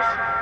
Ferguson.